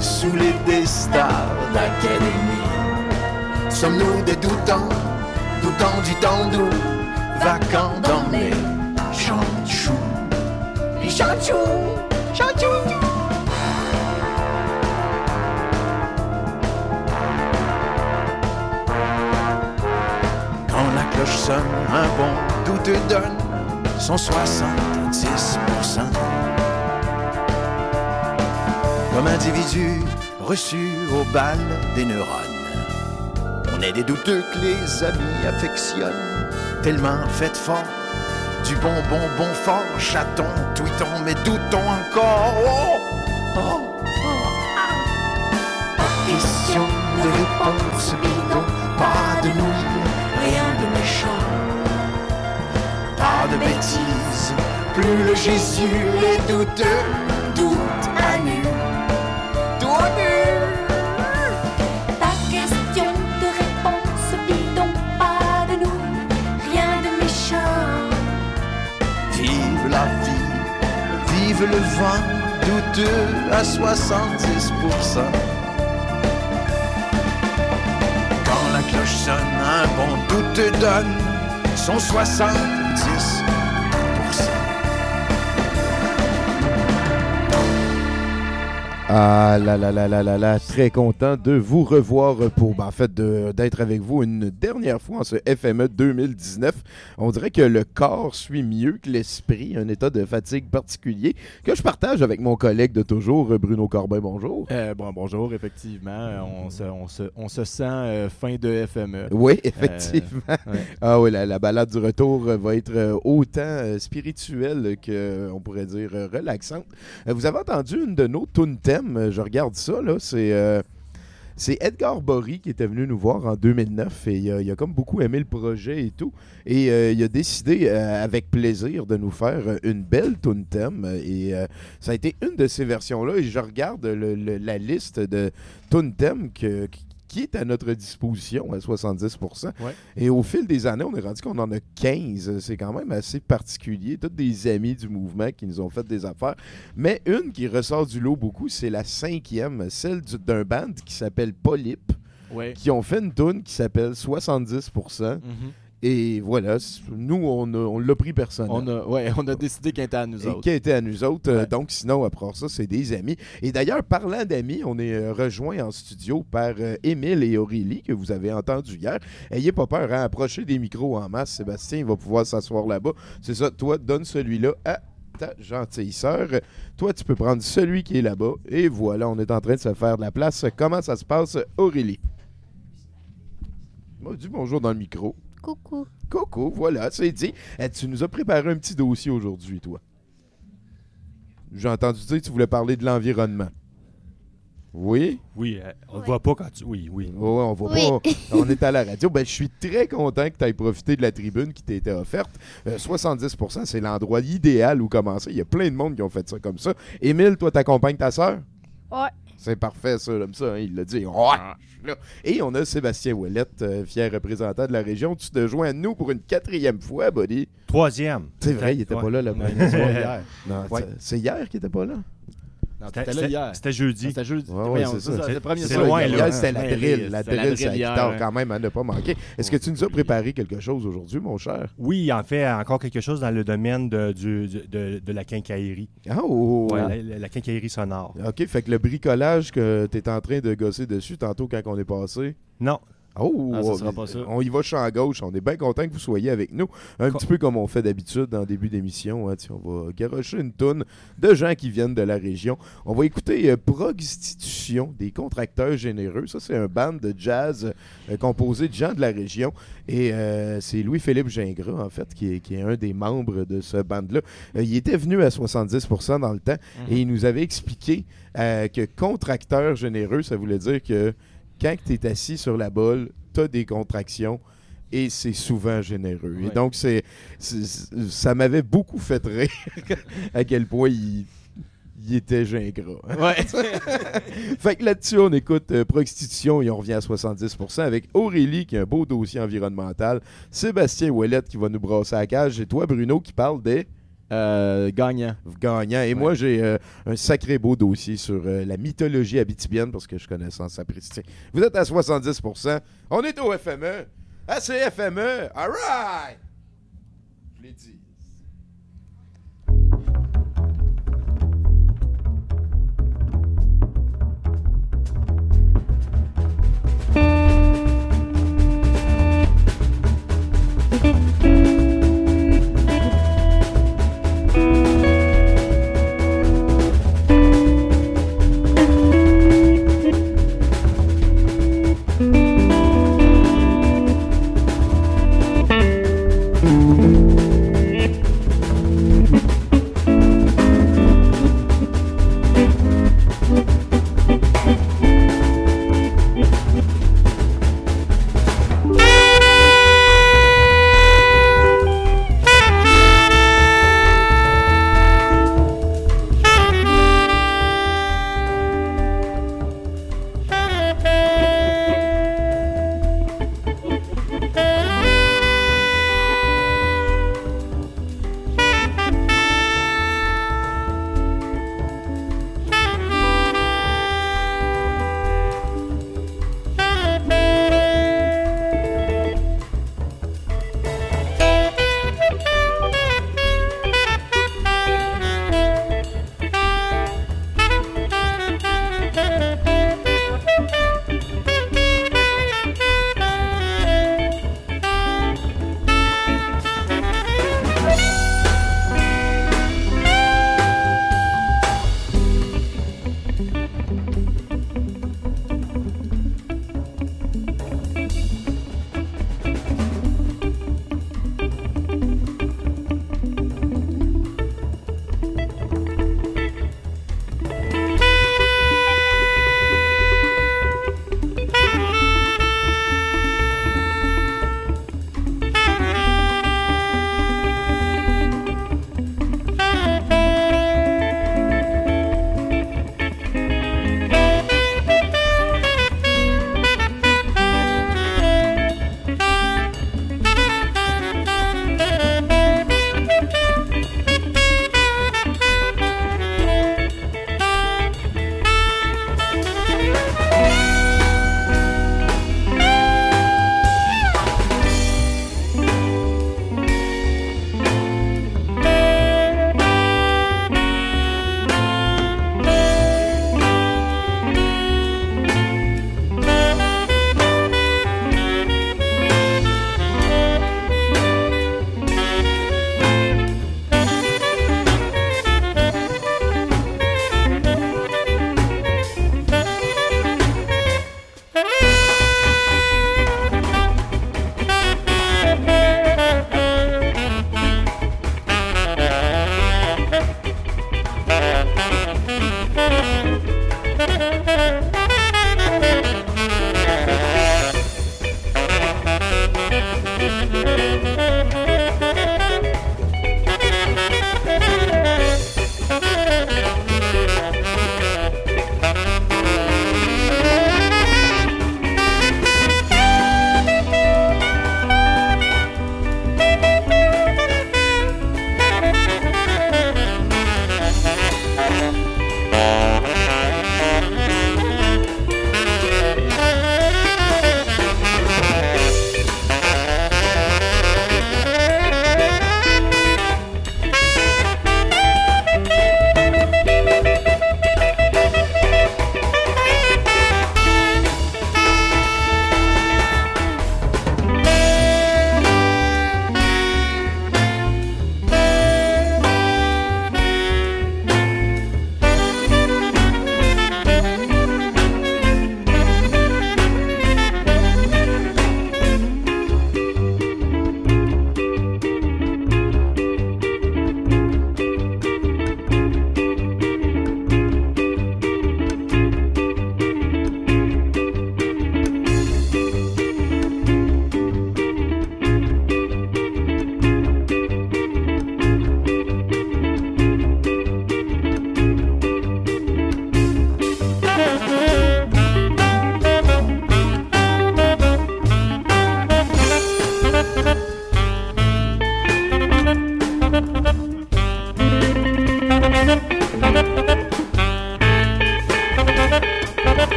sous les des stars d'académie. Sommes-nous des doutants, doutants du temps doux, vacants dans les chanchous. Les chanchous, chanchous. Quand la cloche sonne, un bon doute donne son 70%. Comme individu reçu au bal des neurones. On est des douteux que les amis affectionnent, tellement faites fort. Du bon, bon, bon fort, chaton, tweetons, mais doutons encore. Oh, oh, oh, question de réponse bidon, pas de nouilles, rien de méchant. Pas de bêtises, plus le Jésus est douteux, le vent, douteux à 70%. Quand la cloche sonne, un bon doute donne son 70%. Ah là là là là là là, très content de vous revoir pour, ben, en fait, d'être avec vous une dernière fois en ce FME 2019. On dirait que le corps suit mieux que l'esprit, un état de fatigue particulier que je partage avec mon collègue de toujours, Bruno Corbin. Bonjour. Euh, bon, bonjour, effectivement. euh, On se, on se, on se sent euh, fin de FME. Oui, effectivement. ouais. Ah oui, la, la balade du retour euh, va être euh, autant euh, spirituelle que, euh, on pourrait dire, euh, relaxante. Euh, vous avez entendu une de nos tunes euh, je regarde ça, là, c'est... euh, c'est Edgar Bory qui était venu nous voir en 2009 et il a, comme beaucoup aimé le projet et tout. Et euh, il a décidé avec plaisir de nous faire une belle tune. Et ça a été une de ces versions-là. Et je regarde la liste de tune que- qui est à notre disposition à 70%. Ouais. Et au fil des années, on est rendu qu'on en a 15. C'est quand même assez particulier. Tous des amis du mouvement qui nous ont fait des affaires. Mais une qui ressort du lot beaucoup, c'est la cinquième, celle du- d'un band qui s'appelle Polype, Ouais. qui ont fait une tune qui s'appelle 70%. Mhm. Et voilà, nous, on, l'a pris personnel. on, a, ouais, on a décidé qu'il était à nous autres. qui a été à nous autres. Ouais. donc, sinon, après ça, c'est des amis. Et d'ailleurs, parlant d'amis, on est euh, rejoint en studio par euh, Émile et Aurélie, que vous avez entendu hier. Ayez pas peur, hein, approchez des micros en masse. Sébastien il va pouvoir s'asseoir là-bas. C'est ça, toi, donne celui-là à ta gentille sœur. Toi, tu peux prendre celui qui est là-bas. Et voilà, on est en train de se faire de la place. Comment ça se passe, Aurélie? Moi, dis bonjour dans le micro. Coucou. Coco, voilà, c'est dit. Eh, tu nous as préparé un petit dossier aujourd'hui, toi. J'ai entendu dire que tu voulais parler de l'environnement. Oui? Oui, euh, on ne Ouais. voit pas quand tu. Oui, oui. Ouais, on va Oui. pas. On est à la radio. Ben, je suis très content que tu aies profité de la tribune qui t'a été offerte. Euh, 70% c'est l'endroit idéal où commencer. Il y a plein de monde qui ont fait ça comme ça. Émile, toi, t'accompagnes ta sœur? Ouais. C'est parfait, ça, comme ça. hein, il l'a dit. Là. Et on a Sébastien Ouellette, euh, fier représentant de la région. Tu te joins à nous pour une quatrième fois, buddy. Troisième. C'est vrai, il était Ouais. pas là, le On a une soirée hier. Non, Ouais. c'est- c'est hier qu'il était pas là? C'était- là hier. c'était jeudi. C'était jeudi. Ouais, ouais, c'est ça. C'était le premier C'est soir. loin, hier, c'était la drill. La drill, c'est hier, guitare quand même à ne pas manquer. Est-ce que tu nous as préparé quelque chose aujourd'hui, mon cher? Oui, en fait, encore quelque chose dans le domaine de, du- de, de la quincaillerie. Ah, oh, Ouais, la, la- la quincaillerie sonore. OK, fait que le bricolage que tu es en train de gosser dessus tantôt quand on est passé? Non, Oh, Ah, ça on- sera pas ça. on y va champ gauche. On est bien content que vous soyez avec nous. Un Co- petit peu comme on fait d'habitude en début d'émission. hein, on va garocher une toune de gens qui viennent de la région. On va écouter euh, Prostitution des contracteurs généreux. Ça, c'est un band de jazz euh, composé de gens de la région. Et euh, c'est Louis-Philippe Gingras, en fait, qui est, qui est un des membres de ce band-là. Euh, il était venu à 70% dans le temps Mhm. et il nous avait expliqué que contracteur généreux, ça voulait dire que quand tu es assis sur la bolle, tu as des contractions et c'est souvent généreux. Et donc, c'est, c'est- ça m'avait beaucoup fait rire à quel point il, il était gingras. Ouais. Fait que là-dessus, on écoute euh, Prostitution et on revient à 70% avec Aurélie qui a un beau dossier environnemental, Sébastien Ouellette qui va nous brasser à la cage et toi, Bruno, qui parle des Euh, gagnant. gagnant. Et moi, j'ai euh, un sacré beau dossier sur euh, la mythologie habitibienne parce que je connais sans sapristi. Vous êtes à 70% On est au FME. À CFME. All right!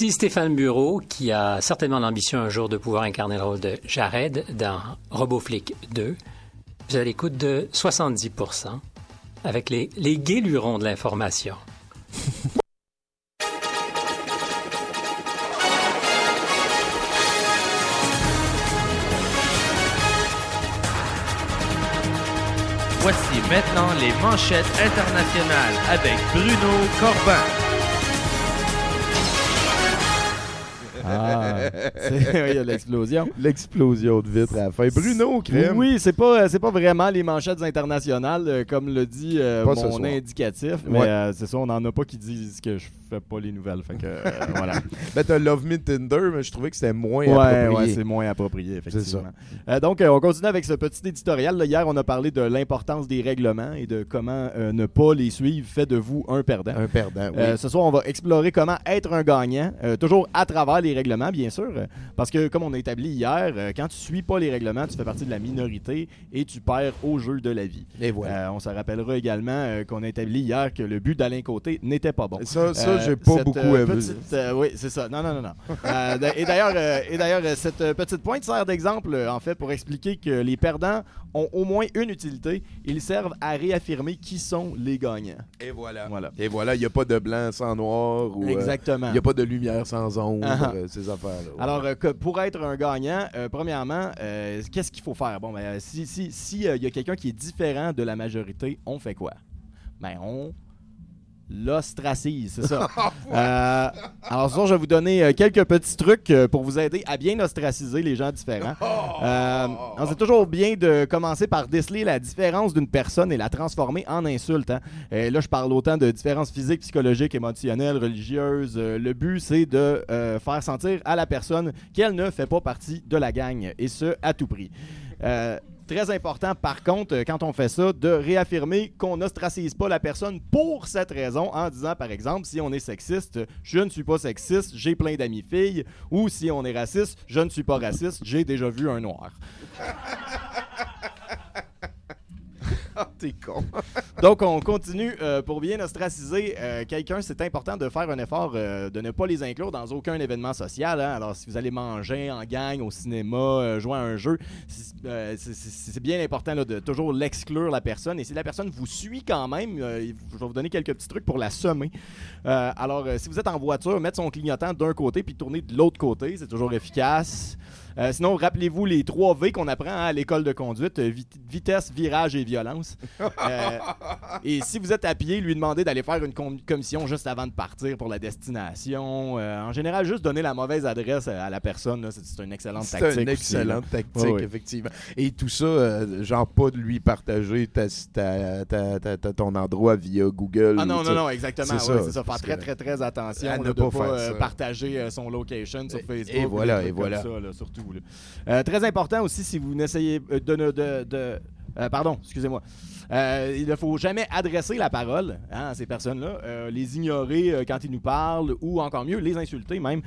Ici Stéphane Bureau, qui a certainement l'ambition un jour de pouvoir incarner le rôle de Jared dans RoboFlick 2. Vous avez l'écoute de 70% avec les, les guélurons de l'information. Voici maintenant les manchettes internationales avec Bruno Corbin. il y a l'explosion. L'explosion de vitre à la fin. Bruno, crème. Oui, c'est pas, c'est pas vraiment les manchettes internationales, euh, comme le dit euh, mon indicatif, mais Ouais. euh, c'est ça, on n'en a pas qui disent que je fais pas les nouvelles. Fait que, euh, voilà. Ben, t'as Love Me Tinder, mais je trouvais que c'était moins Ouais, approprié. ouais, c'est moins approprié, effectivement. Ça. Euh, donc, euh, on continue avec ce petit éditorial. là. Hier, on a parlé de l'importance des règlements et de comment euh, ne pas les suivre fait de vous un perdant. Un perdant, oui. Euh, ce soir, on va explorer comment être un gagnant, euh, toujours à travers les règlements, bien sûr, euh, parce que comme on a établi hier, euh, quand tu suis pas les règlements, tu fais partie de la minorité et tu perds au jeu de la vie. Et voilà. Euh, on se rappellera également qu'on a établi hier que le but d'Alain Côté n'était pas bon. ça, ça j'ai pas cette, beaucoup aimé. oui, c'est ça. Non, non, non, non. Et d'ailleurs, et d'ailleurs, cette petite pointe sert d'exemple, en fait, pour expliquer que les perdants ont au moins une utilité. Ils servent à réaffirmer qui sont les gagnants. Et voilà. Voilà. Et voilà, il n'y a pas de blanc sans noir ou Exactement. il n'y a pas de lumière sans ombre, Ah. euh, ces affaires-là. Alors, euh, que pour être un gagnant, euh, premièrement, euh, qu'est-ce qu'il faut faire? Bon, ben, si si, si, il y a quelqu'un qui est différent de la majorité, on fait quoi? Ben, on l'ostracise, c'est ça. Euh, alors, ce soir, je vais vous donner euh, quelques petits trucs euh, pour vous aider à bien ostraciser les gens différents. Euh, alors, c'est toujours bien de commencer par déceler la différence d'une personne et la transformer en insulte. hein. Euh, là, je parle autant de différences physiques, psychologiques, émotionnelles, religieuses. Le but, c'est de euh, faire sentir à la personne qu'elle ne fait pas partie de la gang, et ce, à tout prix. Euh, Très important, par contre, euh, quand on fait ça, de réaffirmer qu'on n'ostracise pas la personne pour cette raison, en disant, par exemple, si on est sexiste, je ne suis pas sexiste, j'ai plein d'amis filles, ou si on est raciste, je ne suis pas raciste, j'ai déjà vu un noir. T'es con. Donc, on continue. euh, pour bien ostraciser euh, quelqu'un, c'est important de faire un effort euh, de ne pas les inclure dans aucun événement social. hein. Alors, si vous allez manger en gang, au cinéma, jouer à un jeu, c'est bien important de toujours l'exclure, la personne. Et si la personne vous suit quand même, je vais vous donner quelques petits trucs pour la semer. Alors, si vous êtes en voiture, mettre son clignotant d'un côté puis tourner de l'autre côté, c'est toujours efficace. Euh, sinon, rappelez-vous les 3 V qu'on apprend hein, à l'école de conduite euh, vit- vitesse, virage et violence. Euh, et si vous êtes à pied, lui demander d'aller faire une com- commission juste avant de partir pour la destination. Euh, en général, juste donner la mauvaise adresse à la personne, c'est c'est une excellente C'est tactique. une aussi, là. excellente tactique, effectivement. Et tout ça, genre pas de lui partager ta, ta- ta- ta- ta- ton endroit via Google. Ah non, non, non, exactement. C'est ouais, ça, C'est ça. Faire très, très, très attention À là, ne de pas pas, partager son location sur Facebook. et voilà, et voilà. comme ça, là, surtout. Euh, très important aussi, si vous n'essayez euh, de, de- euh, pardon, excusez-moi. Euh, il ne faut jamais adresser la parole hein, à ces personnes-là, euh, les ignorer quand ils nous parlent ou encore mieux, les insulter même.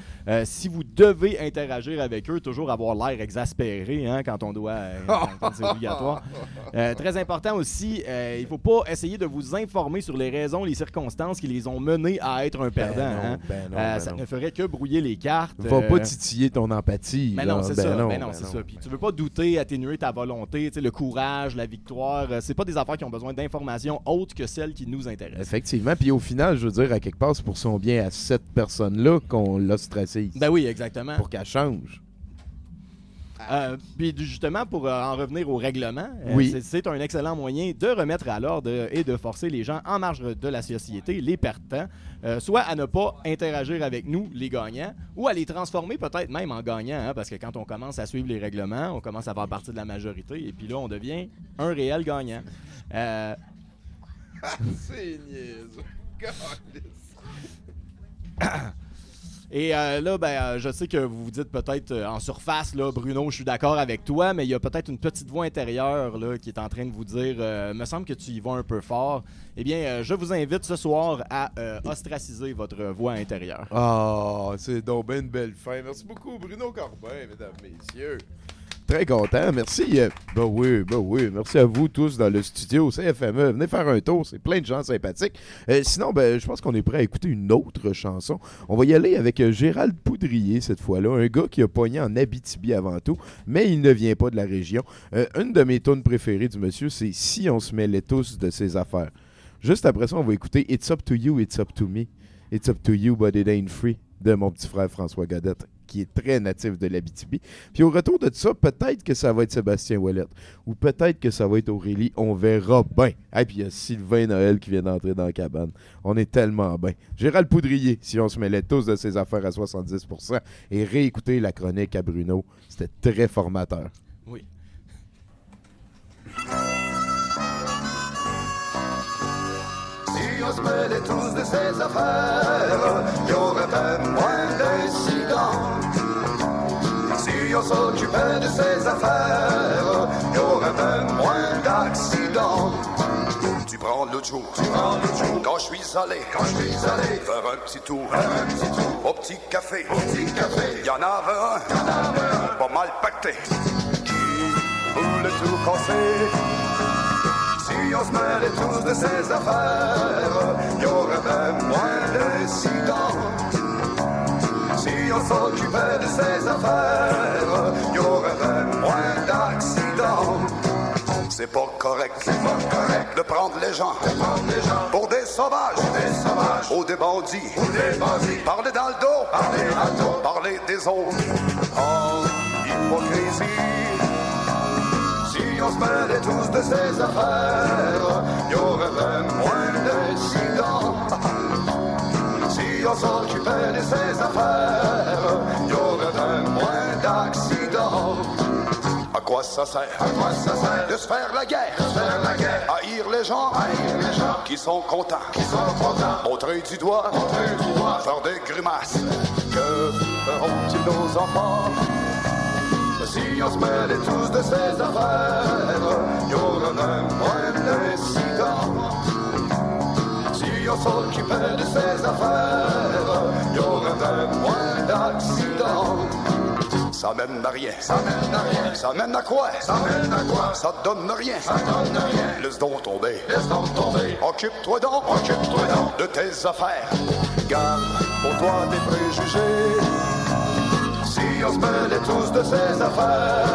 Si vous devez interagir avec eux, toujours avoir l'air exaspéré hein, quand on doit, quand- c'est obligatoire. Très important aussi, il ne faut pas essayer de vous informer sur les raisons, les circonstances qui les ont menés à être un perdant. Ben non, hein. ben non, ben ça non. ne ferait que brouiller les cartes. Va pas titiller ton empathie. mais non, c'est ça. non, non, c'est ça. Puis tu veux pas douter, atténuer ta volonté, le courage la victoire. Euh, C'est pas des affaires qui ont besoin d'informations autres que celles qui nous intéressent. Effectivement. Puis au final, je veux dire, à quelque part, c'est pour son bien à cette personne-là qu'on l'ostracise. Ben oui, exactement. Pour qu'elle change. Euh, puis justement, pour euh, en revenir au règlement, euh, Oui. c'est- un excellent moyen de remettre à l'ordre euh, et de forcer les gens en marge de la société, les perdants, euh, soit à ne pas interagir avec nous, les gagnants, ou à les transformer peut-être même en gagnants, hein, parce que quand on commence à suivre les règlements, on commence à faire partie de la majorité, et puis là, on devient un réel gagnant. Euh, c'est niaiseux. Et euh, là, ben, euh, je sais que vous vous dites peut-être euh, en surface, là, Bruno, je suis d'accord avec toi, mais il y a peut-être une petite voix intérieure là, qui est en train de vous dire me semble que tu y vas un peu fort. Eh bien, je vous invite ce soir à ostraciser votre voix intérieure. Ah, c'est donc une belle fin. Merci beaucoup, Bruno Corbin, mesdames, messieurs. Très content. Merci. euh, Ben oui, ben oui. Merci à vous tous dans le studio CFME. Venez faire un tour. C'est plein de gens sympathiques. Euh, sinon, ben, je pense qu'on est prêt à écouter une autre chanson. On va y aller avec euh, Gérald Poudrier cette fois-là. Un gars qui a pogné en Abitibi avant tout, mais il ne vient pas de la région. Une de mes tunes préférées du monsieur, c'est Si on se mêlait tous de ses affaires. Juste après ça, on va écouter It's Up to You, It's Up to Me. It's Up to You, but it ain't free de mon petit frère François Godette, qui est très natif de l'Abitibi. Puis au retour de ça, peut-être que ça va être Sébastien Ouellette, ou peut-être que ça va être Aurélie, on verra bien. Et puis il y a Sylvain Noël qui vient d'entrer dans la cabane. On est tellement bien. Gérald Poudrier, si on se mêlait tous de ses affaires à 70%, et réécouter la chronique à Bruno, c'était très formateur. Oui. Si on se mêlait tous de ces affaires, il y aurait moins Si on s'occupait de ces affaires, il y aurait même moins d'accidents. Tu prends l'autre jour, tu prends l'autre jour, quand je suis allé, quand je suis allé, faire un petit tour, un petit tour, au petit café, au petit café, il y en avait un, il y en avait un, pas mal pacté, qui voulait tout casser. Si on se mêlait tous de ces affaires, il y aurait même moins d'incidents. Si on s'occupait de ces affaires, il y aurait moins d'accidents. C'est pas correct, c'est pas correct de prendre les gens, pour des sauvages, des sauvages, ou des bandits, ou des bandits. Parler dans le dos, parler dos, parler des autres. En hypocrisie. Si on se mêlait tous de ces affaires, il y aurait même moins Si on s'occupait de ces affaires, il y aurait même moins d'accidents. À quoi ça sert? À quoi ça sert? De se faire la guerre. De se faire la guerre. Haïr les gens. Haïr les gens. Qui sont contents. Qui sont contents. Montrer du doigt. Montrer du. Faire des grimaces. Que feront-ils nos enfants? Si on se mêlait tous de ces affaires, il y aurait même moins d'incidents. Si on s'occupait de ces affaires, Ça mène à rien. Ça mène à quoi? Ça mène à quoi? Ça donne rien. Ça donne rien. Laisse donc tomber. Laisse donc tomber. Occupe-toi donc. Occupe-toi donc de tes affaires. Garde pour toi tes préjugés. Si on se mêlait tous de ces affaires,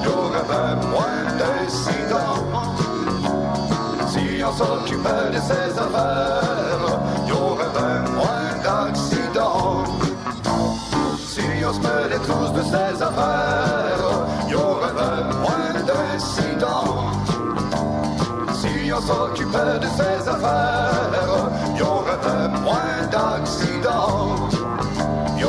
il y aurait même moins d'incidents. Si on s'occupait de ces affaires, Se mêlait tous de ces affaires, il y aurait même moins d'incidents. Si on s'occupait de ces affaires, il y aurait même moins d'accidents. Il y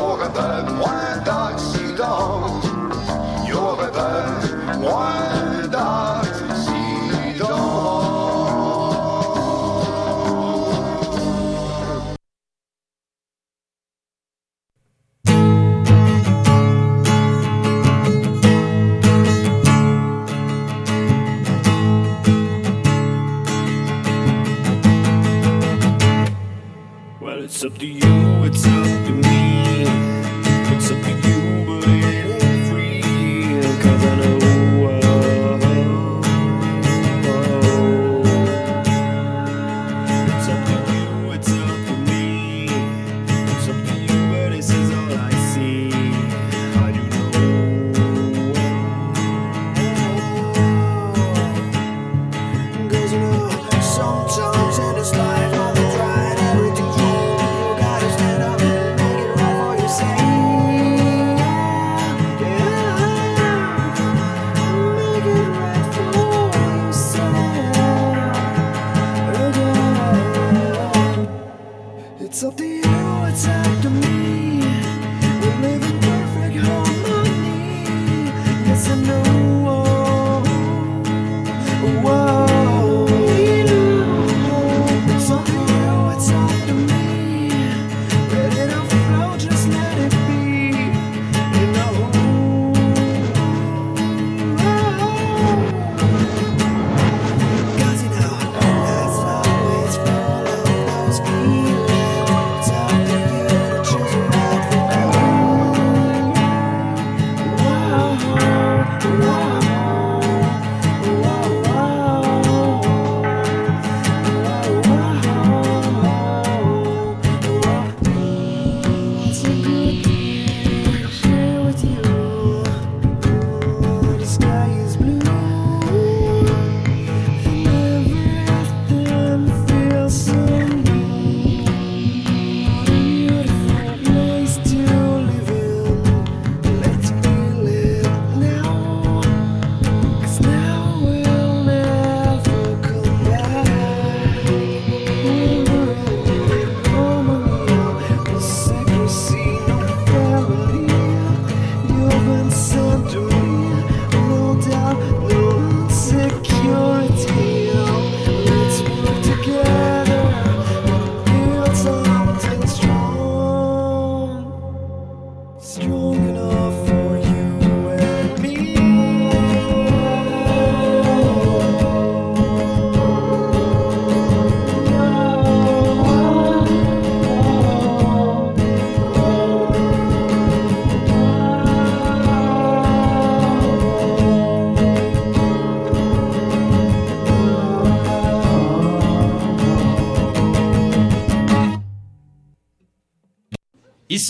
long time.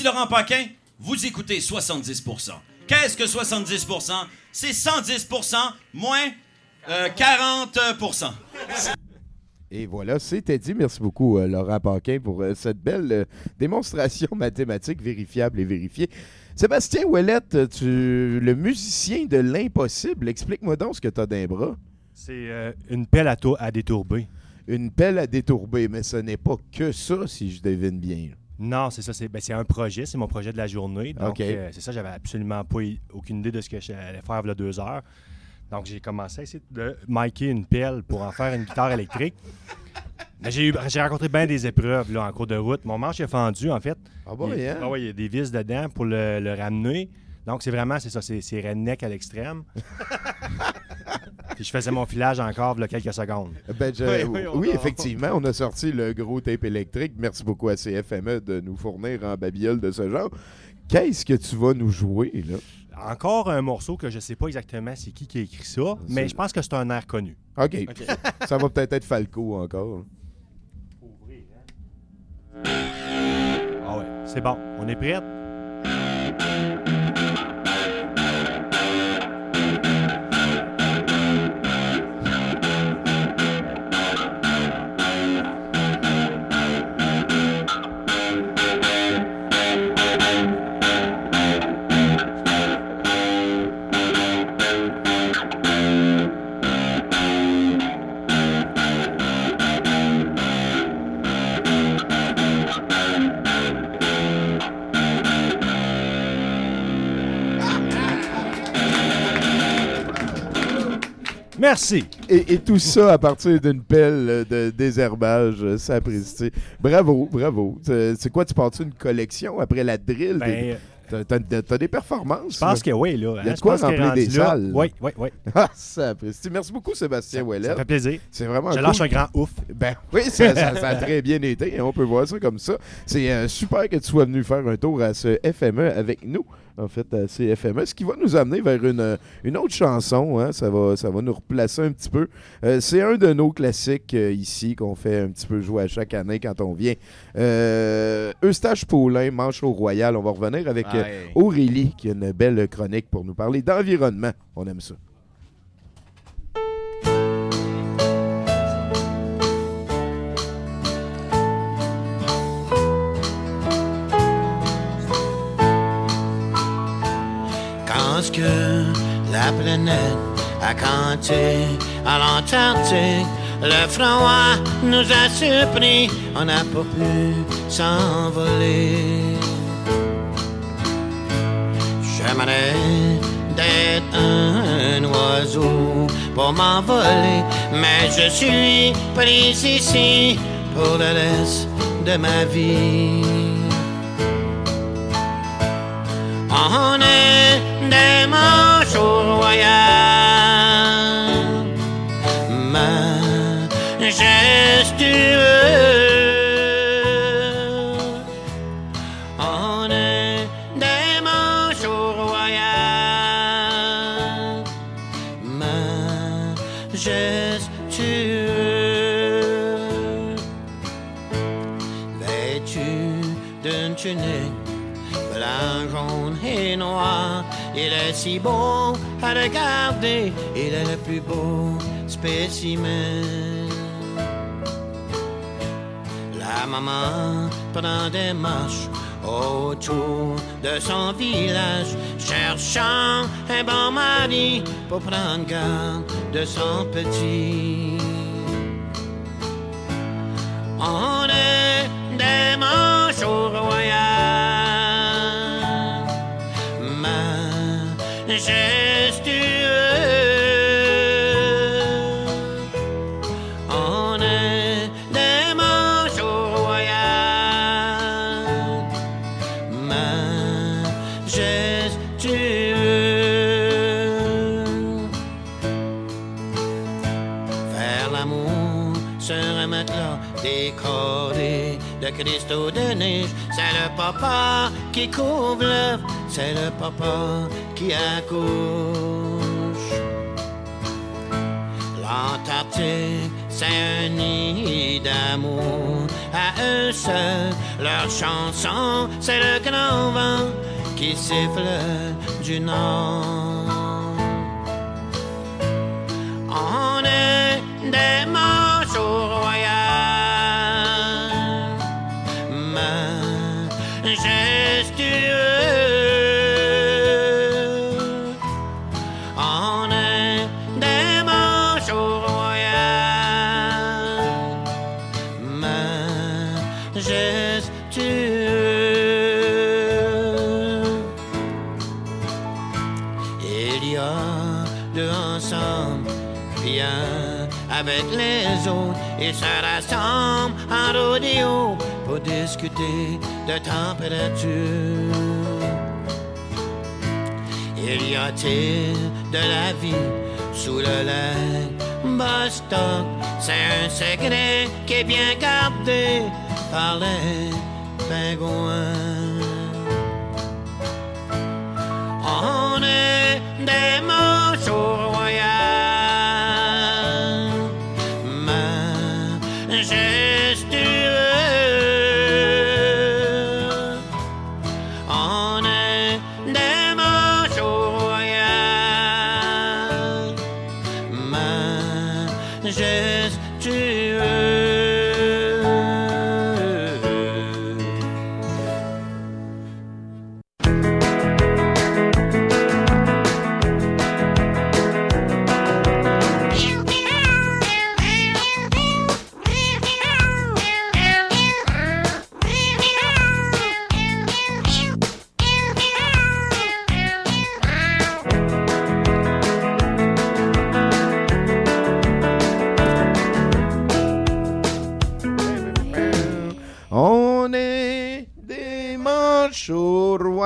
Laurent Paquin, vous écoutez 70%. Qu'est-ce que 70%? C'est 110% moins euh, 40%. Et voilà, c'était dit. Merci beaucoup, euh, Laurent Paquin, pour euh, cette belle euh, démonstration mathématique vérifiable et vérifiée. Sébastien Ouellette, euh, tu, le musicien de l'impossible, explique-moi donc ce que tu as d'un bras. C'est euh, une pelle à, à détourber. Une pelle à détourber, mais ce n'est pas que ça, si je devine bien. Non, c'est ça. C'est ben, c'est un projet. C'est mon projet de la journée. Donc, euh, c'est ça. J'avais absolument pas aucune idée de ce que j'allais faire il y a deux heures. Donc, j'ai commencé à essayer de micer une pelle pour en faire une guitare électrique. Mais j'ai rencontré bien des épreuves là, en cours de route. Mon manche est fendu, en fait. Ah bon, il, hein? ah ouais, il y a des vis dedans pour le, le ramener. Donc, c'est vraiment, c'est ça, c'est c'est redneck à l'extrême. Puis je faisais mon filage encore, là, quelques secondes. Ben, je- Oui, on effectivement, on a sorti le gros tape électrique. Merci beaucoup à CFME de nous fournir en babiole de ce genre. Qu'est-ce que tu vas nous jouer, là? Encore un morceau que je sais pas exactement c'est qui qui a écrit ça, mais je pense que c'est un air connu. OK. Ça va peut-être être Falco encore. Ah ouais, c'est bon. On est prêts? Merci. Et, et tout ça à partir d'une pelle de désherbage euh, sapristi. Bravo, bravo. C'est quoi, tu parles une collection après la drill? Ben, T'as- t'as des performances? Je pense que oui, là. Il y a hein, de quoi remplir des salles. Oui, oui, oui. Ah, sapristi. Merci beaucoup, Sébastien Ouellet. Ça fait plaisir. C'est vraiment Je cool. lâche un grand ouf. Ben oui, ça, ça- ça a très bien été. hein, On peut voir ça comme ça. C'est euh, super que tu sois venu faire un tour à ce FME avec nous, en fait, à CFME. Ce qui va nous amener vers une, euh, une autre chanson. hein. Ça, va, ça va nous replacer un petit peu. Euh, c'est un de nos classiques euh, ici qu'on fait un petit peu jouer à chaque année quand on vient. Euh, Eustache Paulin, Manchot Royal. On va revenir avec. Aurélie qui a une belle chronique pour nous parler d'environnement. On aime ça. À canter à l'Antarctique. Le froid nous a surpris, on n'a pas pu s'envoler. J'aimerais d'être un oiseau pour m'envoler, mais je suis pris ici pour le reste de ma vie. On est royales, majestueux. On est des manchots royales, majestueux. Vêtu d'une tunique blanc, jaune et noir. Il est si beau à regarder, il est le plus beau spécimen. La maman prend des marches autour de son village, cherchant un bon mari pour prendre garde de son petit. C'est le papa qui couvre l'œuf, c'est le papa qui accouche. L'Antarctique, c'est un nid d'amour à eux seuls. Leur chanson, c'est le grand vent qui siffle du nord. Se rassemblent en rodéo pour discuter de température. Il y a-t-il de la vie sous le lac Boston? C'est un secret qui est bien gardé par les pingouins.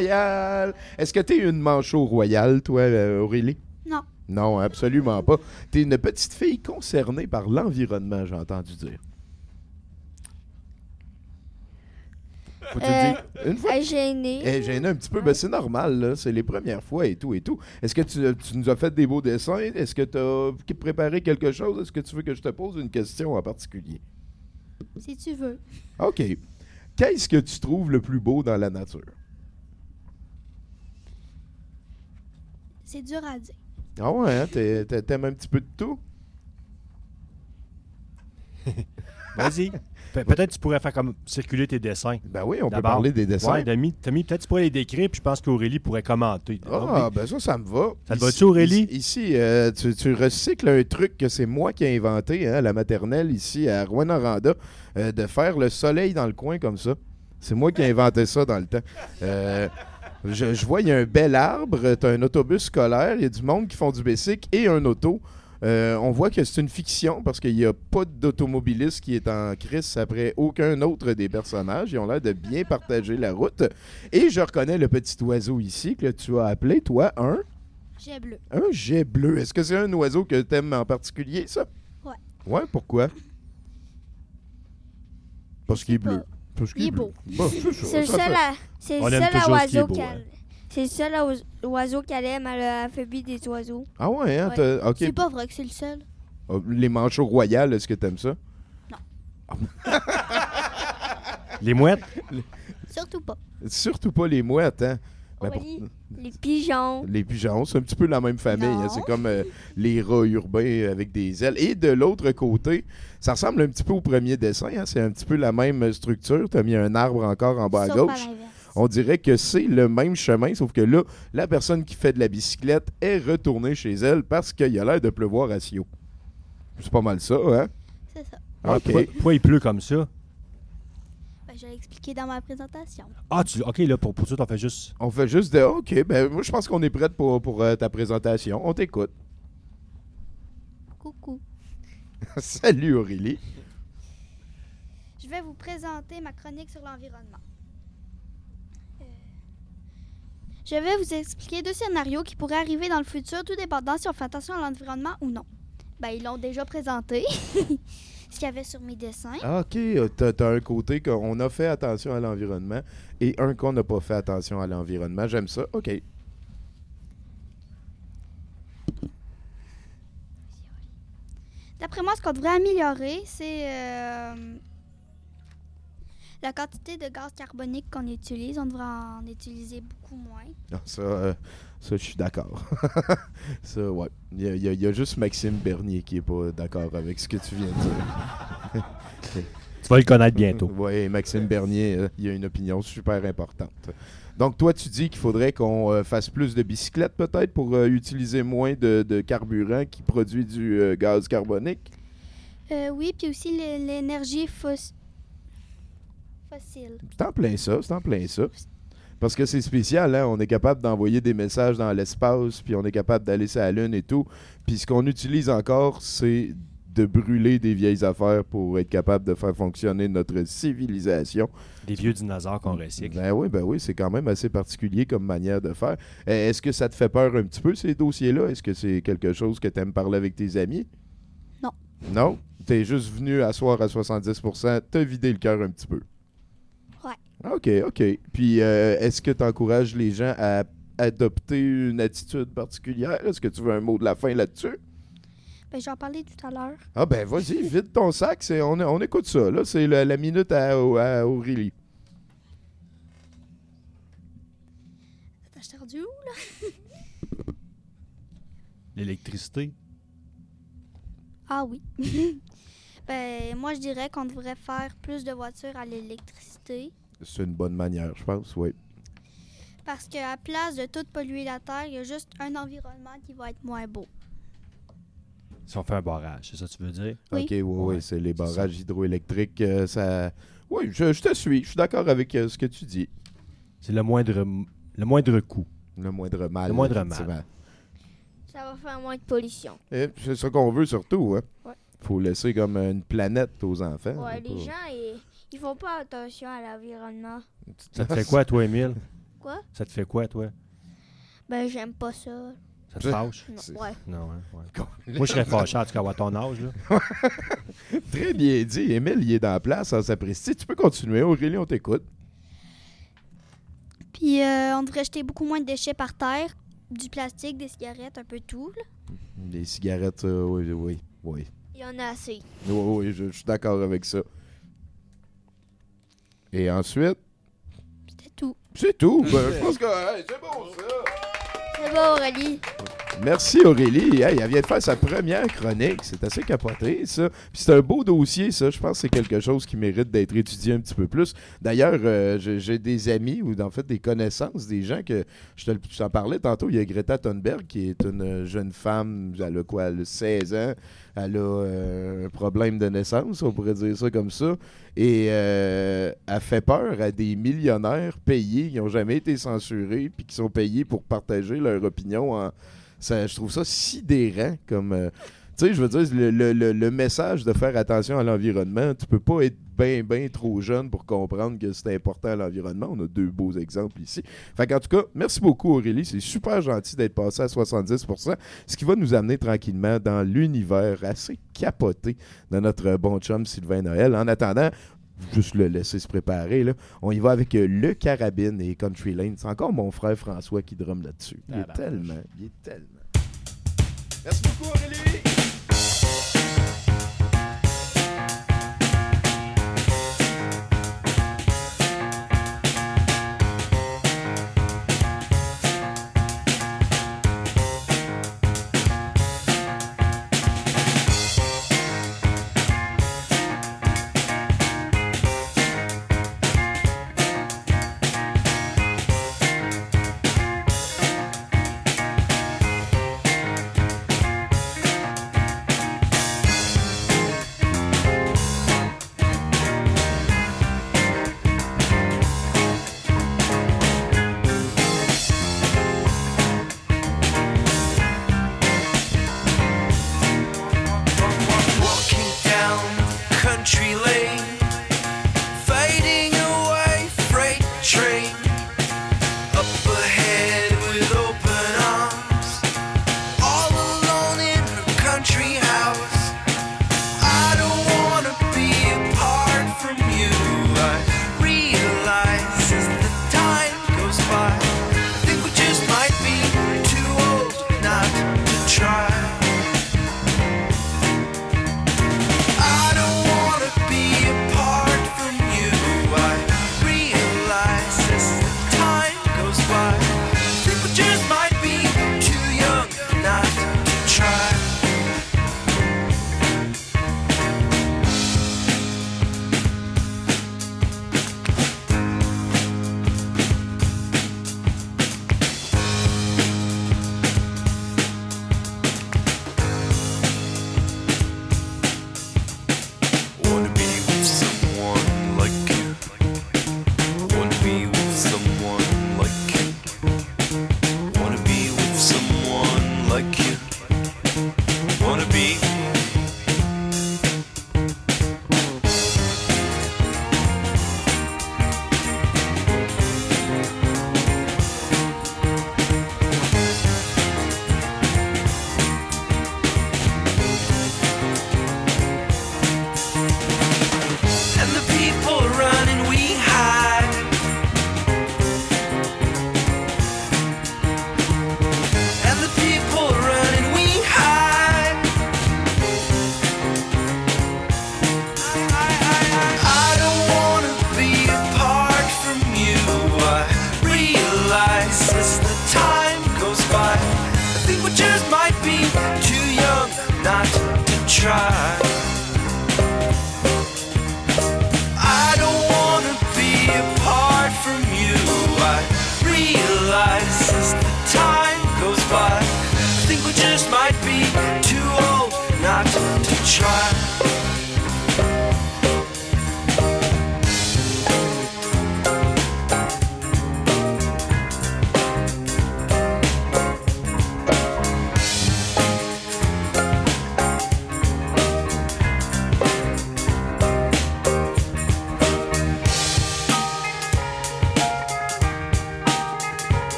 Est-ce que t'es une manchot royale, toi, euh, Aurélie? Non. Non, absolument pas. T'es une petite fille concernée par l'environnement, j'ai entendu dire. Euh, dire une fois? elle gênée. Elle est gênée un petit peu, ben c'est normal, là. C'est les premières fois et tout et tout. Est-ce que tu, tu nous as fait des beaux dessins? Est-ce que tu as préparé quelque chose? Est-ce que tu veux que je te pose une question en particulier? Si tu veux. OK. Qu'est-ce que tu trouves le plus beau dans la nature? C'est dur à dire. Ah ouais, hein? T'aimes un petit peu de tout? Vas-y. Pe- Peut-être tu pourrais faire comme circuler tes dessins. Ben oui, on peut D'abord. parler des dessins. Ouais, Tommy, Tommy, peut-être tu pourrais les décrire, puis je pense qu'Aurélie pourrait commenter. Ah, ben ça, ça me va. Ça te Ici- va-tu, Aurélie? Ici, ici, euh, tu, tu recycles un truc que c'est moi qui ai inventé hein, à la maternelle, ici, à Rouen-Noranda, euh, de faire le soleil dans le coin comme ça. C'est moi qui ai inventé ça dans le temps. Euh, je, je vois, il y a un bel arbre, tu as un autobus scolaire, il y a du monde qui font du bicycle et un auto. Euh, on voit que c'est une fiction parce qu'il n'y a pas d'automobiliste qui est en crise après aucun autre des personnages. Ils ont l'air de bien partager la route. Et je reconnais le petit oiseau ici que tu as appelé, toi, un, J'ai bleu. un jet bleu. Est-ce que c'est un oiseau que tu aimes en particulier, ça? Ouais. Ouais, pourquoi? Parce qu'il est bleu. Parce qu'il Il est beau. Bon, c'est ça, le ça seul, fait- à- c'est le On aime seul toujours ce qui est oiseau beau, qu'elle. hein. C'est le seul oise- oiseau qu'elle aime à l'alphabet des oiseaux. Ah ouais, hein? Ouais. t'as- ok. C'est pas vrai que c'est le seul. Ah, Les manchots royales, est-ce que t'aimes ça? Les mouettes? Surtout pas. Surtout pas les mouettes, hein? Ben, pour- Les pigeons. Les pigeons, c'est un petit peu la même famille. hein. C'est comme euh, les rats urbains avec des ailes. Et de l'autre côté, ça ressemble un petit peu au premier dessin. hein. C'est un petit peu la même structure. Tu as mis un arbre encore en bas à Sauf à gauche. On dirait que c'est le même chemin, sauf que là, la personne qui fait de la bicyclette est retournée chez elle parce qu'il a l'air de pleuvoir à Sio. C'est pas mal ça, hein? C'est ça. OK. Pourquoi, pourquoi il pleut comme ça? Ben, je expliqué dans ma présentation. Ah, tu, OK, là, pour, pour ça, on fait juste... On fait juste de OK, ben moi je pense qu'on est prête pour, pour euh, ta présentation. On t'écoute. Coucou. Salut Aurélie. Je vais vous présenter ma chronique sur l'environnement. Euh, Je vais vous expliquer deux scénarios qui pourraient arriver dans le futur, tout dépendant si on fait attention à l'environnement ou non. Ben, ils l'ont déjà présenté. Ce qu'il y avait sur mes dessins. Ah, OK, euh, t'as t'as un côté qu'on a fait attention à l'environnement et un qu'on n'a pas fait attention à l'environnement. J'aime ça. OK. D'après moi, ce qu'on devrait améliorer, c'est euh, la quantité de gaz carbonique qu'on utilise. On devrait en utiliser beaucoup moins. Ah, ça, euh, ça je suis d'accord. ça, ouais. Il y, a- y y juste Maxime Bernier qui est pas d'accord avec ce que tu viens de dire. Tu vas le connaître bientôt. Oui, Maxime Bernier, euh, il a une opinion super importante. Donc, toi, tu dis qu'il faudrait qu'on euh, fasse plus de bicyclettes, peut-être, pour euh, utiliser moins de, de carburant qui produit du euh, gaz carbonique? Euh, oui, puis aussi l'é- l'énergie fos- C'est en plein ça, c'est en plein ça. Parce que c'est spécial, hein? On est capable d'envoyer des messages dans l'espace, puis on est capable d'aller sur la Lune et tout. Puis ce qu'on utilise encore, c'est de brûler des vieilles affaires pour être capable de faire fonctionner notre civilisation. Des vieux dinosaures qu'on recycle. Ben oui, ben oui, c'est quand même assez particulier comme manière de faire. Euh, Est-ce que ça te fait peur un petit peu, ces dossiers-là? Est-ce que c'est quelque chose que tu aimes parler avec tes amis? Non. Non? T'es juste venu asseoir à 70%, te vider le cœur un petit peu. Ouais. OK, OK. Puis, euh, est-ce que tu encourages les gens à adopter une attitude particulière? Est-ce que tu veux un mot de la fin là-dessus? Ben, j'en parlais tout à l'heure. Ah ben, vas-y, vide ton sac. c'est- On, on écoute ça. Là, c'est la, la minute à, à Aurélie. Attends, je rendu où, là? L'électricité. Ah oui. ben, moi, je dirais qu'on devrait faire plus de voitures à l'électricité. C'est une bonne manière, je pense, oui. Parce qu'à place de tout polluer la Terre, il y a juste un environnement qui va être moins beau. Si on fait un barrage, c'est ça que tu veux dire? Oui. OK, oui, oui, Ouais, c'est les barrages hydroélectriques. euh, ça... Oui, je, je te suis. Je suis d'accord avec euh, ce que tu dis. C'est le moindre, le moindre coût. Le moindre mal. Le moindre mal. Ça va faire moins de pollution. Et c'est ça qu'on veut surtout. Hein? Ouais. faut laisser comme une planète aux enfants. Ouais, Pas- les gens, ils, ils font pas attention à l'environnement. Ça te fait quoi, toi, Émile? Quoi? Ça te fait quoi, toi? Ben, j'aime pas ça. Ça te fâche? Non, ouais. Non, hein, ouais. Moi, je serais fâché, en tout cas, à ton âge, là. Très bien dit. Émile, il est dans la place, on s'apprécie. Tu peux continuer, Aurélie, on t'écoute. Puis, euh, on devrait jeter beaucoup moins de déchets par terre. Du plastique, des cigarettes, un peu tout. là. Les cigarettes, euh, oui, oui, oui. Il y en a assez. Oui, oui, je, je suis d'accord avec ça. Et ensuite, C'est tout. c'est tout. Ben, je pense que hey, c'est bon, ça. C'est bon, Aurélie. Merci Aurélie. Elle vient de faire sa première chronique. C'est assez capoté, ça. Puis c'est un beau dossier, ça. Je pense que c'est quelque chose qui mérite d'être étudié un petit peu plus. D'ailleurs, euh, j'ai des amis ou en fait des connaissances, des gens que je t'en parlais tantôt. Il y a Greta Thunberg qui est une jeune femme. Elle a quoi? Elle a 16 ans. Elle a euh, un problème de naissance, on pourrait dire ça comme ça. Et euh, elle fait peur à des millionnaires payés qui n'ont jamais été censurés puis qui sont payés pour partager leur opinion en, je trouve ça sidérant comme. euh, tu sais, je veux dire, le, le- le- le message de faire attention à l'environnement, tu peux pas être bien, bien trop jeune pour comprendre que c'est important à l'environnement. On a deux beaux exemples ici. Fait qu'en tout cas, merci beaucoup Aurélie. C'est super gentil d'être passé à 70%, ce qui va nous amener tranquillement dans l'univers assez capoté de notre bon chum Sylvain Noël. En attendant, juste le laisser se préparer. Là. On y va avec euh, le carabine et Country Lane. C'est encore mon frère François qui drum là-dessus. Il est bah, tellement, il est tellement. Merci beaucoup, Aurélie.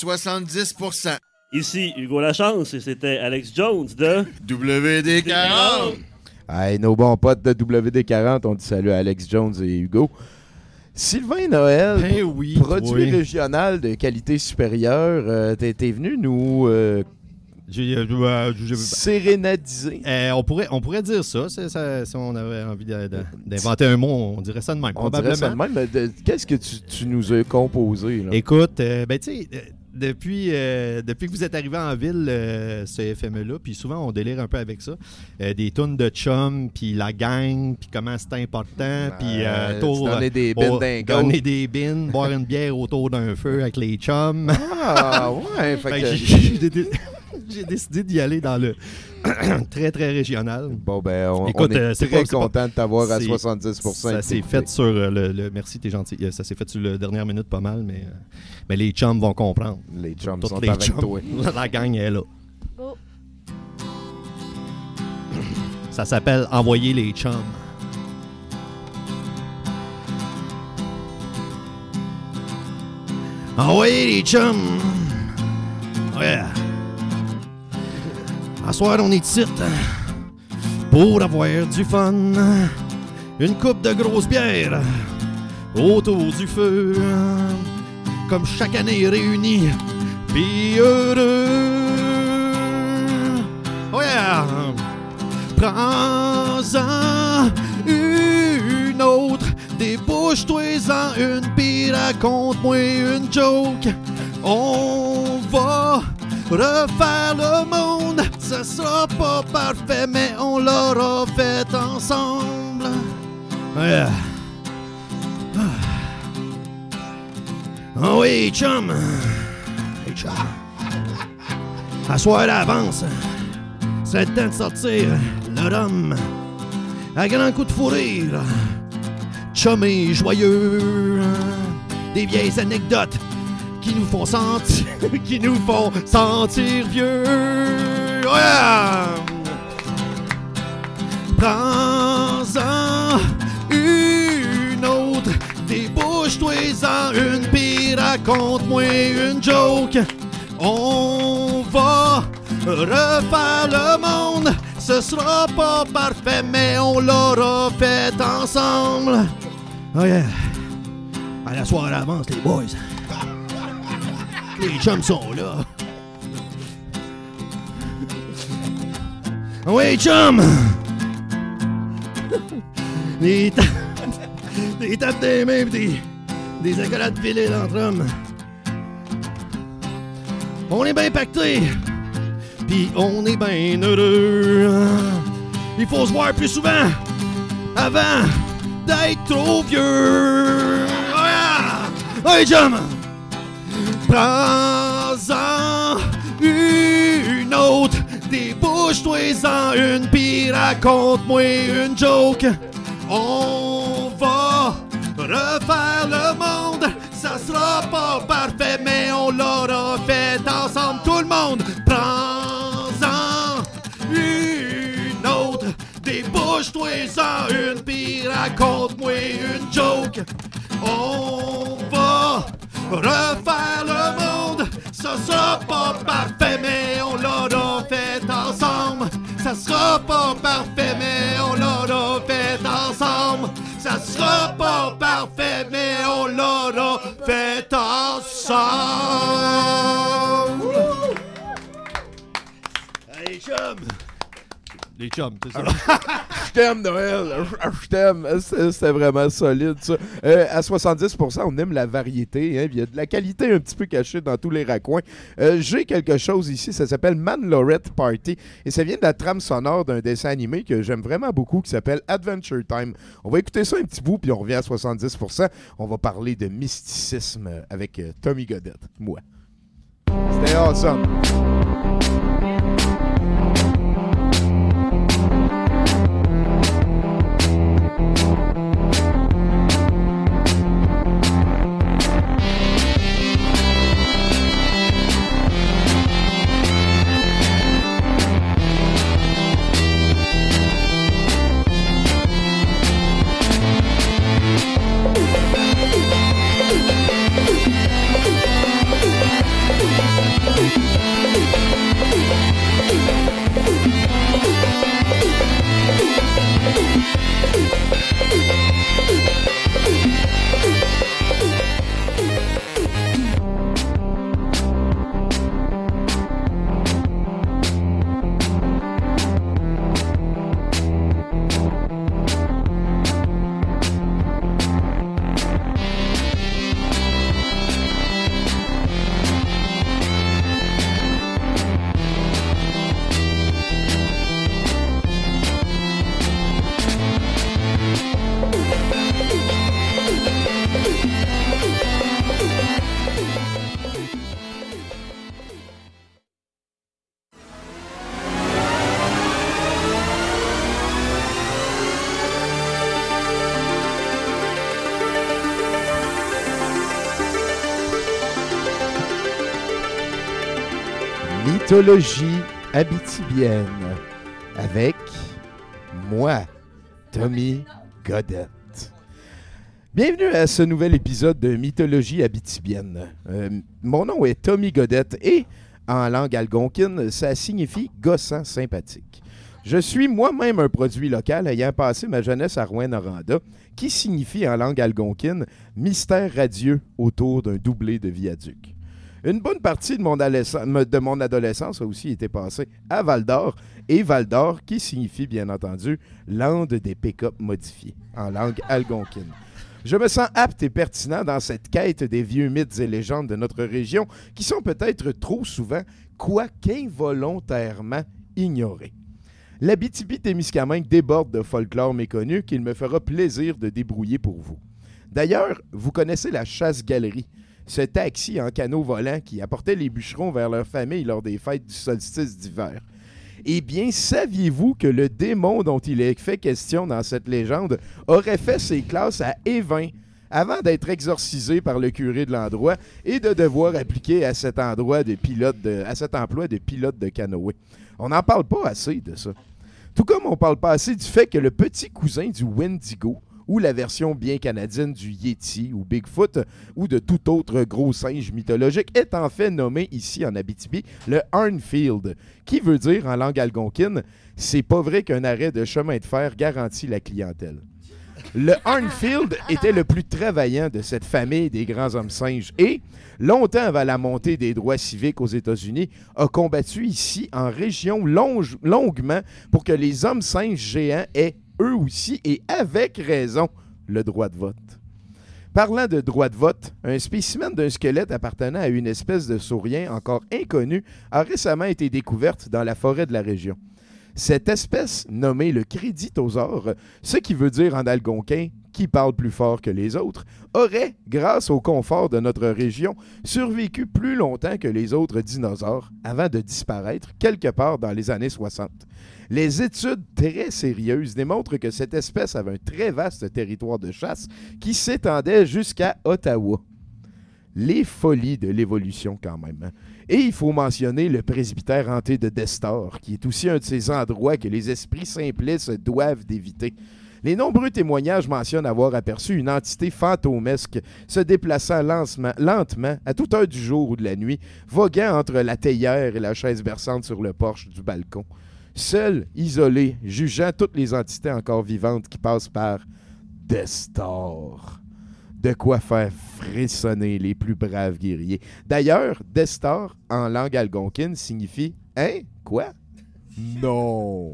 70%. Ici Hugo Lachance et c'était Alex Jones de WD40. Hey, nos bons potes de WD40, on dit salut à Alex Jones et Hugo. Sylvain Noël, Ben oui, produit oui. régional de qualité supérieure, euh, t'es t'es venu nous euh, euh, euh, Sérénadisé. Euh, on, pourrait, on pourrait dire ça, c'est- ça, si on avait envie de- de- d'inventer un mot, on dirait ça de même. On dirait ça de probablement. même, mais de- qu'est-ce que tu, tu nous as composé? Là? Écoute, euh, ben tu sais, euh, depuis, euh, depuis que vous êtes arrivé en ville, euh, ce FME-là, puis souvent on délire un peu avec ça, euh, des tunes de chum, puis la gang, puis comment c'est important, puis tour, donnais des bines au- d'un donner des bines, boire une bière autour d'un feu avec les chums. Ah, ouais, fait que j'ai- j'ai dé- j'ai décidé d'y aller dans le très, très régional. Bon, ben, on, Écoute, on est euh, très pas- content de t'avoir à c'est- 70 Ça s'est fait sur euh, le, le- Merci, t'es gentil. Euh, Ça s'est fait sur la dernière minute pas mal, mais, euh, mais les chums vont comprendre. Les chums Toutes sont les avec chums. toi. La gang est là. Go. Ça s'appelle Envoyer les chums. Envoyer les chums. Ouais. À soir, on est ici pour avoir du fun. Une coupe de grosse bière autour du feu. Comme chaque année réunis, puis heureux. Oh yeah! Prends-en une autre, débouche-toi-en une, puis raconte-moi une joke. On va refaire le monde, ce sera pas parfait, mais on l'aura fait ensemble. Oh oui, chum! Hey, chum! À c'est le temps de sortir le rhum à grand coup de fou rire. Chum et joyeux, des vieilles anecdotes qui nous font sentir, qui nous font sentir vieux. Ouais! Prends-en une autre, débouche-toi-en une, puis raconte-moi une joke. On va refaire le monde, ce sera pas parfait, mais on l'aura fait ensemble. Oh yeah. À la soirée avance, les boys. Les chums sont là. Oui, chum! Les, ta- des tapes des mains pis des, des accolades pilées entre hommes. On est bien pacté, puis on est bien heureux. Il faut se voir plus souvent avant d'être trop vieux. Yeah! Hey, chum! Prends-en une autre, débouche-toi-en une, puis raconte-moi une joke. On va refaire le monde, ça sera pas parfait, mais on l'aura fait ensemble. Tout le monde, prends-en une autre, débouche-toi-en une, puis raconte-moi une joke. On va refaire le monde. Ça sera pas parfait, mais on l'aura fait ensemble. Ça sera pas parfait, mais on l'aura fait ensemble. Ça sera pas parfait, mais on l'aura fait ensemble. Hey, chum! Les chums, c'est ça. Je t'aime, Noël. Je t'aime. C'était vraiment solide, ça. Euh, à 70% on aime la variété. hein. Il y a de la qualité un petit peu cachée dans tous les raccoins. Euh, J'ai quelque chose ici. Ça s'appelle Man Lorette Party. Et ça vient de la trame sonore d'un dessin animé que j'aime vraiment beaucoup qui s'appelle Adventure Time. On va écouter ça un petit bout, puis on revient à 70% On va parler de mysticisme avec euh, Tommy Godette. Moi. C'était awesome. Mythologie habitibienne avec moi, Tommy Godette. Bienvenue à ce nouvel épisode de Mythologie habitibienne. Euh, mon nom est Tommy Godette et en langue algonquine, ça signifie gossant sympathique. Je suis moi-même un produit local ayant passé ma jeunesse à Rouen-Noranda, qui signifie en langue algonquine mystère radieux autour d'un doublé de viaduc. Une bonne partie de mon, adolescence, a aussi été passée à Val d'Or, et Val d'Or qui signifie bien entendu lande des pick-up modifiés en langue algonquine. Je me sens apte et pertinent dans cette quête des vieux mythes et légendes de notre région qui sont peut-être trop souvent, quoique involontairement, ignorés. L'Abitibi-Témiscamingue déborde de folklore méconnu qu'il me fera plaisir de débrouiller pour vous. D'ailleurs, vous connaissez la chasse-galerie, ce taxi en canot volant qui apportait les bûcherons vers leur famille lors des fêtes du solstice d'hiver. Eh bien, saviez-vous que le démon dont il est fait question dans cette légende aurait fait ses classes à Évin avant d'être exorcisé par le curé de l'endroit et de devoir appliquer à cet endroit de à cet emploi de pilote de canoë? On n'en parle pas assez de ça. Tout comme on parle pas assez du fait que le petit cousin du Wendigo, ou la version bien canadienne du Yeti ou Bigfoot, ou de tout autre gros singe mythologique, est en fait nommé ici en Abitibi le Arnfield, qui veut dire en langue algonquine, c'est pas vrai qu'un arrêt de chemin de fer garantit la clientèle. Le Arnfield était le plus travaillant de cette famille des grands hommes singes et, longtemps avant la montée des droits civiques aux États-Unis, a combattu ici en région longe- longuement pour que les hommes singes géants aient, eux aussi, et avec raison, le droit de vote. Parlant de droit de vote, un spécimen d'un squelette appartenant à une espèce de saurien encore inconnue a récemment été découverte dans la forêt de la région. Cette espèce, nommée le créditosaure, ce qui veut dire en algonquin qui parle plus fort que les autres, aurait, grâce au confort de notre région, survécu plus longtemps que les autres dinosaures avant de disparaître quelque part dans les années 60. Les études très sérieuses démontrent que cette espèce avait un très vaste territoire de chasse qui s'étendait jusqu'à Ottawa. Les folies de l'évolution quand même. hein. Et il faut mentionner le presbytère hanté de Destor, qui est aussi un de ces endroits que les esprits simplistes doivent d'éviter. Les nombreux témoignages mentionnent avoir aperçu une entité fantomesque se déplaçant lentement, à toute heure du jour ou de la nuit, voguant entre la théière et la chaise berçante sur le porche du balcon. Seul, isolé, jugeant toutes les entités encore vivantes qui passent par Destor. De quoi faire frissonner les plus braves guerriers. D'ailleurs, Destor, en langue algonquine, signifie Hein? Quoi? Non!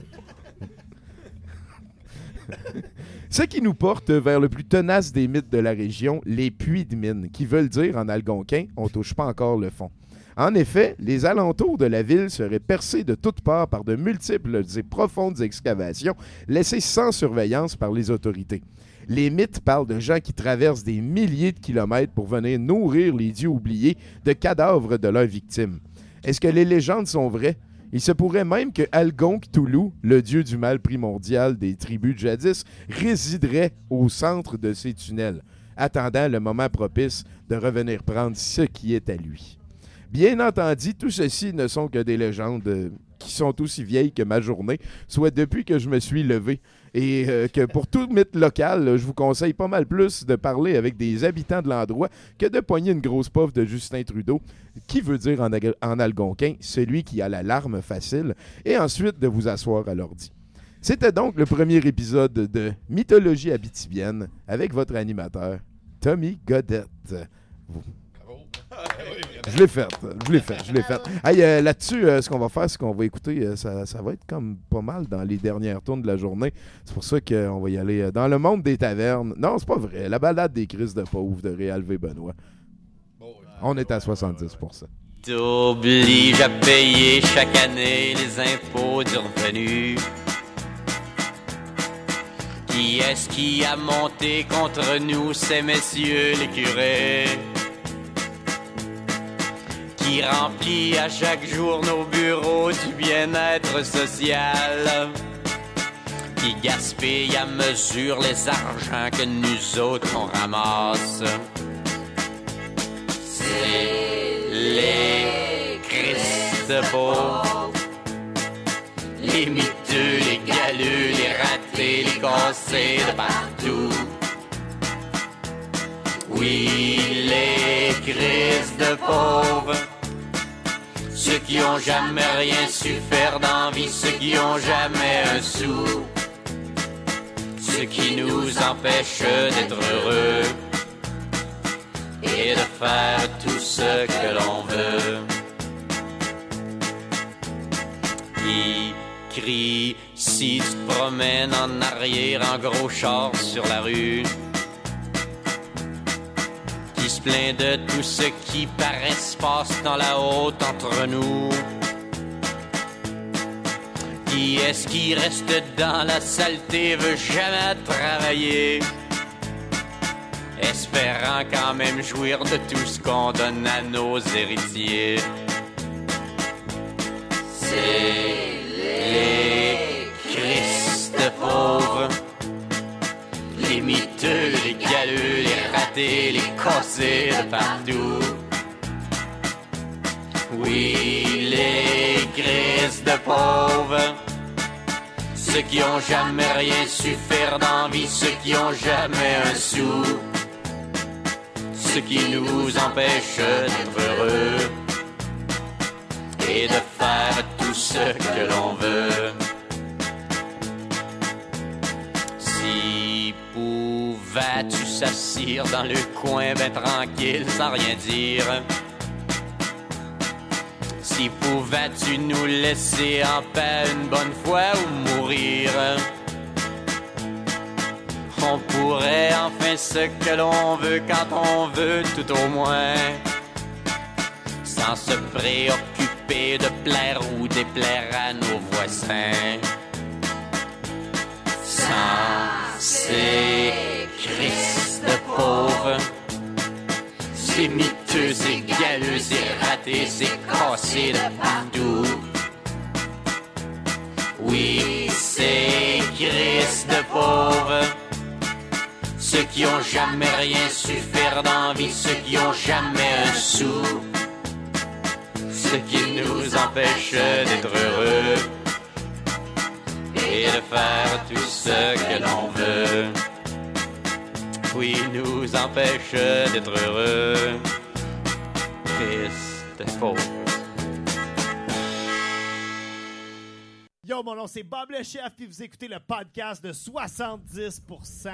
Ce qui nous porte vers le plus tenace des mythes de la région, les puits de mine, qui veulent dire en algonquin on touche pas encore le fond. En effet, les alentours de la ville seraient percés de toutes parts par de multiples et profondes excavations laissées sans surveillance par les autorités. Les mythes parlent de gens qui traversent des milliers de kilomètres pour venir nourrir les dieux oubliés de cadavres de leurs victimes. Est-ce que les légendes sont vraies? Il se pourrait même que Algonque Toulouse, le dieu du mal primordial des tribus de jadis, résiderait au centre de ces tunnels, attendant le moment propice de revenir prendre ce qui est à lui. Bien entendu, tout ceci ne sont que des légendes euh, qui sont aussi vieilles que ma journée, soit depuis que je me suis levé. Et euh, que pour tout mythe local, je vous conseille pas mal plus de parler avec des habitants de l'endroit que de pogner une grosse poffe de Justin Trudeau, qui veut dire en algonquin celui qui a la larme facile, et ensuite de vous asseoir à l'ordi. C'était donc le premier épisode de Mythologie habitibienne avec votre animateur, Tommy Godette. Vous- Je l'ai fait, je l'ai fait, je l'ai fait. Hey, euh, Là-dessus, euh, ce qu'on va faire, c'est qu'on va écouter, euh, ça, ça va être comme pas mal dans les dernières tournes de la journée. C'est pour ça qu'on va y aller dans le monde des tavernes. Non, c'est pas vrai. La balade des crises de pauvres de Réal V. Benoît. On est à 70 T'oblige à payer chaque année les impôts du revenu. Qui est-ce qui a monté contre nous, ces messieurs les curés? Qui remplit à chaque jour nos bureaux du bien-être social? Qui gaspille à mesure les argents que nous autres on ramasse? C'est les Christ pauvres. Les miteux, les galeux, les ratés, les cassés de partout. Oui, les crises de pauvres. Ceux qui ont jamais rien su faire dans vie, ceux qui ont jamais un sou. Ceux qui nous empêchent d'être heureux et de faire tout ce que l'on veut. Qui crie si tu en arrière en gros char sur la rue? Se plaint de tout ce qui paraît se passe dans la haute entre nous? Qui est-ce qui reste dans la saleté, veut jamais travailler? espérant quand même jouir de tout ce qu'on donne à nos héritiers. C'est les Christ de pauvres, les les galeux, les ratés, les cassés de partout. Oui, les Christ de pauvres. Ceux qui ont jamais rien su faire dans vie, ceux qui ont jamais un sou ce qui nous empêche d'être heureux et de faire tout ce que l'on veut. Pouvais-tu s'assire dans le coin? Ben tranquille sans rien dire? Si pouvais-tu nous laisser en paix une bonne fois ou mourir? On pourrait enfin ce que l'on veut quand on veut, tout au moins. Sans se préoccuper de plaire ou déplaire à nos voisins. Sans ces Christ de pauvres, ces miteux, ces galeux, ces ratés, ces cassés de partout. Oui, ces Christ de pauvres ceux qui ont jamais rien su faire dans vie, ceux qui ont jamais un sou, ceux qui nous empêchent d'être heureux et de faire tout ce que l'on veut. Oui, nous empêchent d'être heureux. Christ pauvre. Yo, mon nom c'est Bob le Chef, puis vous écoutez le podcast de 70%.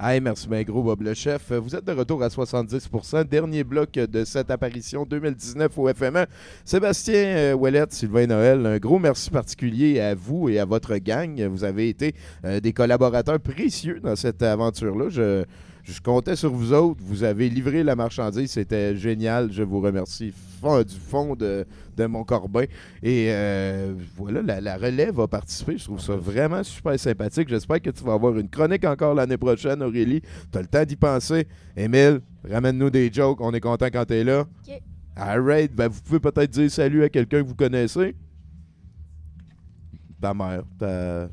Hey, merci bien gros, Bob le chef. Vous êtes de retour à 70%. Dernier bloc de cette apparition 2019 au FME. Sébastien euh, Ouellette, Sylvain Noël, un gros merci particulier à vous et à votre gang. Vous avez été euh, des collaborateurs précieux dans cette aventure-là. Je, je comptais sur vous autres. Vous avez livré la marchandise. C'était génial. Je vous remercie fond- du fond de, de mon corbin. Et euh, voilà, la, la relève va participer. Je trouve ça vraiment super sympathique. J'espère que tu vas avoir une chronique encore l'année prochaine, Aurélie. Tu as le temps d'y penser. Émile, ramène-nous des jokes. On est content quand tu es là. OK. All right. Ben, vous pouvez peut-être dire salut à quelqu'un que vous connaissez. Ta mère, ta...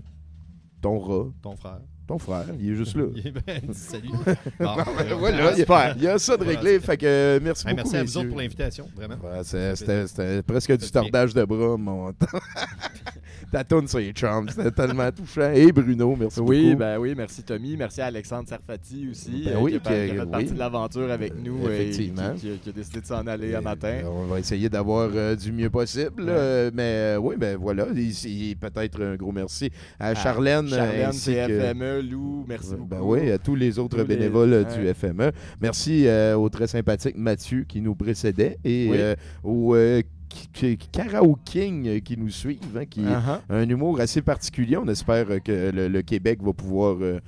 ton rat. Ton frère. Ton frère, il est juste là. Ben, salut. Bon, ben, euh, voilà, il y, super. a, il y a ça de réglé. Fait que euh, merci Hey, beaucoup. merci à vous autres pour l'invitation, vraiment. Ouais, C'était presque du tordage de bras, mon Ta tourne sur les chums, c'était tellement touchant. Et Bruno, merci Oui, beaucoup. ben oui, merci Tommy. Merci à Alexandre Sarfati aussi, Ben euh, oui, qui qui a fait oui. partie de l'aventure avec nous euh, et qui, Effectivement. qui a, qui a décidé de s'en aller un matin. On va essayer d'avoir euh, du mieux possible. euh, mais oui, ben voilà. Ici, Peut-être un gros merci à À Charlène. Charlène, Lou, merci Ben beaucoup. oui, à tous les autres Tous bénévoles du ouais. FME. Merci euh, au très sympathique Mathieu qui nous précédait et Oui. euh, au euh, K- K- Karaoke King euh, qui nous suivent, hein, qui a un humour assez particulier. On espère que le, le Québec va pouvoir euh,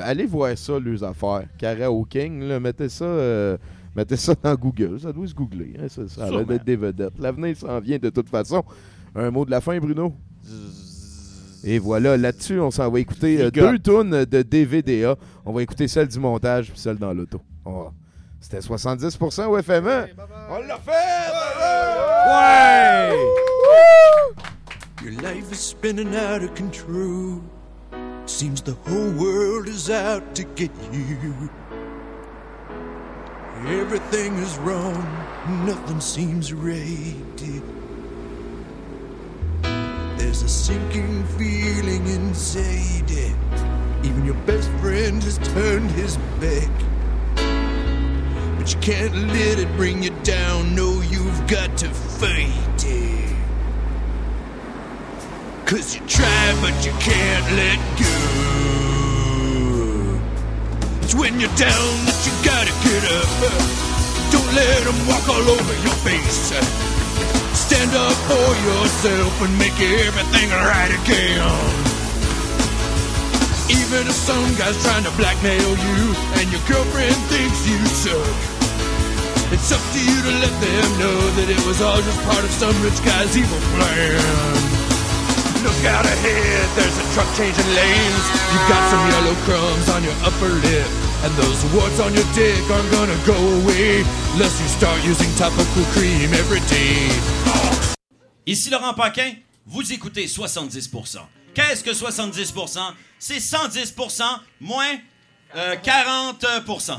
aller voir ça, leurs affaires. Karaoke King, là, mettez ça. euh, Mettez ça dans Google, ça doit se googler. hein, ça, ça a des vedettes. L'avenir s'en vient de toute façon. Un mot de la fin, Bruno? Et voilà, là-dessus, on s'en va écouter euh, deux tunes de DVDA. On va écouter celle du montage puis celle dans l'auto. Va- C'était 70% au FME. On l'a fait! Ouais! Your life is spinning out of control. Seems the whole world is out to get you. Everything is wrong, nothing seems right. A sinking feeling inside. it. Even your best friend has turned his back. But you can't let it bring you down. No, you've got to fight it. Cause you try, but you can't let go. It's when you're down that you gotta get up. Don't let them walk all over your face. Stand up for yourself and make everything right again. Even if some guy's trying to blackmail you and your girlfriend thinks you suck, it's up to you to let them know that it was all just part of some rich guy's evil plan. Look out ahead, there's a truck changing lanes. You got some yellow crumbs on your upper lip, and those warts on your dick aren't gonna go away cream. Ici Laurent Paquin, vous écoutez 70%. Qu'est-ce que 70%? C'est 110% moins euh, 40%.